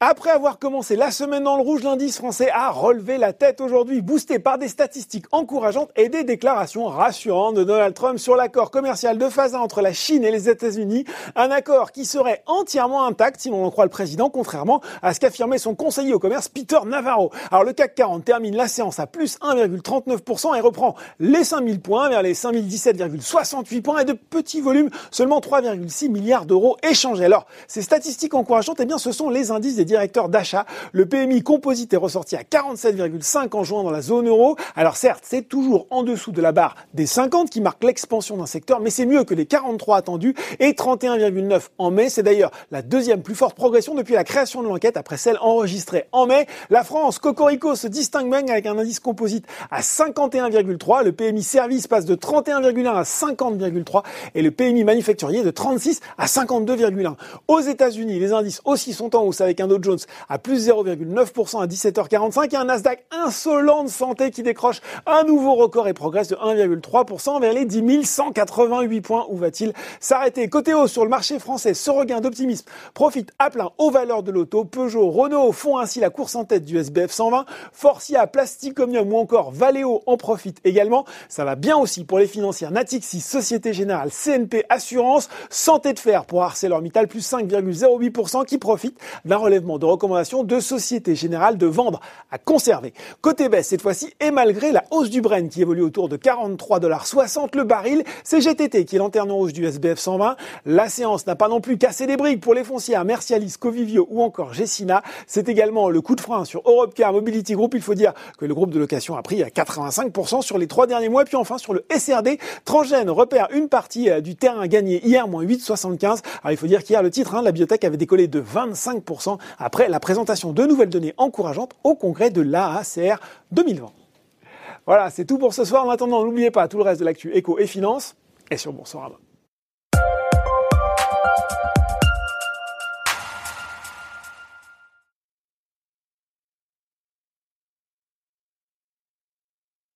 Après avoir commencé la semaine dans le rouge, l'indice français a relevé la tête aujourd'hui, boosté par des statistiques encourageantes et des déclarations rassurantes de Donald Trump sur l'accord commercial de phase 1 entre la Chine et les États-Unis. Un accord qui serait entièrement intact, si l'on en croit le président, contrairement à ce qu'affirmait son conseiller au commerce Peter Navarro. Alors le CAC 40 termine la séance à plus 1,39% et reprend les 5000 points vers les 5017,68 points et de petits volumes, seulement 3,6 milliards d'euros échangés. Alors ces statistiques encourageantes, eh bien ce sont les indices des directeur d'achat. Le PMI composite est ressorti à 47,5 en juin dans la zone euro. Alors certes, c'est toujours en dessous de la barre des 50 qui marque l'expansion d'un secteur, mais c'est mieux que les 43 attendus et 31,9 en mai. C'est d'ailleurs la deuxième plus forte progression depuis la création de l'enquête après celle enregistrée en mai. La France, Cocorico, se distingue même avec un indice composite à 51,3. Le PMI service passe de 31,1 à 50,3 et le PMI manufacturier de 36 à 52,1. Aux États-Unis, les indices aussi sont en hausse avec un Jones à plus 0,9% à 17h45 et un Nasdaq insolent de santé qui décroche un nouveau record et progresse de 1,3% vers les 10 188 points. Où va-t-il s'arrêter? Côté haut sur le marché français, ce regain d'optimisme profite à plein aux valeurs de l'auto. Peugeot, Renault font ainsi la course en tête du SBF 120. Forcia, Plasticomium ou encore Valeo en profitent également. Ça va bien aussi pour les financières Natixis, Société Générale, CNP Assurance, Santé de Fer pour ArcelorMittal plus 5,08% qui profite d'un relèvement de recommandations de Société Générale de vendre à conserver. Côté baisse cette fois-ci, et malgré la hausse du Brent qui évolue autour de 43,60$ le baril, c'est GTT qui est lanterne rouge du SBF 120. La séance n'a pas non plus cassé les briques pour les foncières Mercialis, Covivio ou encore Gessina. C'est également le coup de frein sur Europcar Mobility Group. Il faut dire que le groupe de location a pris à 85% sur les trois derniers mois. Puis enfin sur le SRD, Transgène repère une partie euh, du terrain gagné hier, moins 8,75. Alors il faut dire qu'hier le titre, hein, la biotech avait décollé de 25% après la présentation de nouvelles données encourageantes au congrès de l'AACR 2020. Voilà, c'est tout pour ce soir. En attendant, n'oubliez pas tout le reste de l'actu éco et finance et sur Boursorama.